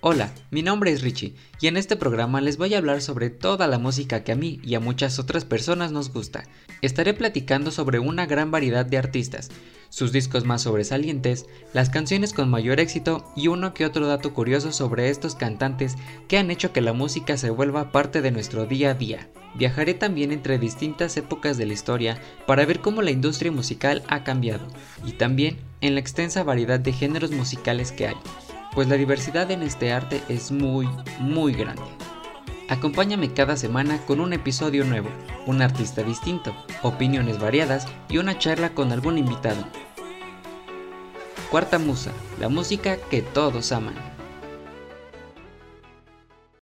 Hola, mi nombre es Richie y en este programa les voy a hablar sobre toda la música que a mí y a muchas otras personas nos gusta. Estaré platicando sobre una gran variedad de artistas, sus discos más sobresalientes, las canciones con mayor éxito y uno que otro dato curioso sobre estos cantantes que han hecho que la música se vuelva parte de nuestro día a día. Viajaré también entre distintas épocas de la historia para ver cómo la industria musical ha cambiado y también en la extensa variedad de géneros musicales que hay pues la diversidad en este arte es muy, muy grande. Acompáñame cada semana con un episodio nuevo, un artista distinto, opiniones variadas y una charla con algún invitado. Cuarta Musa, la música que todos aman.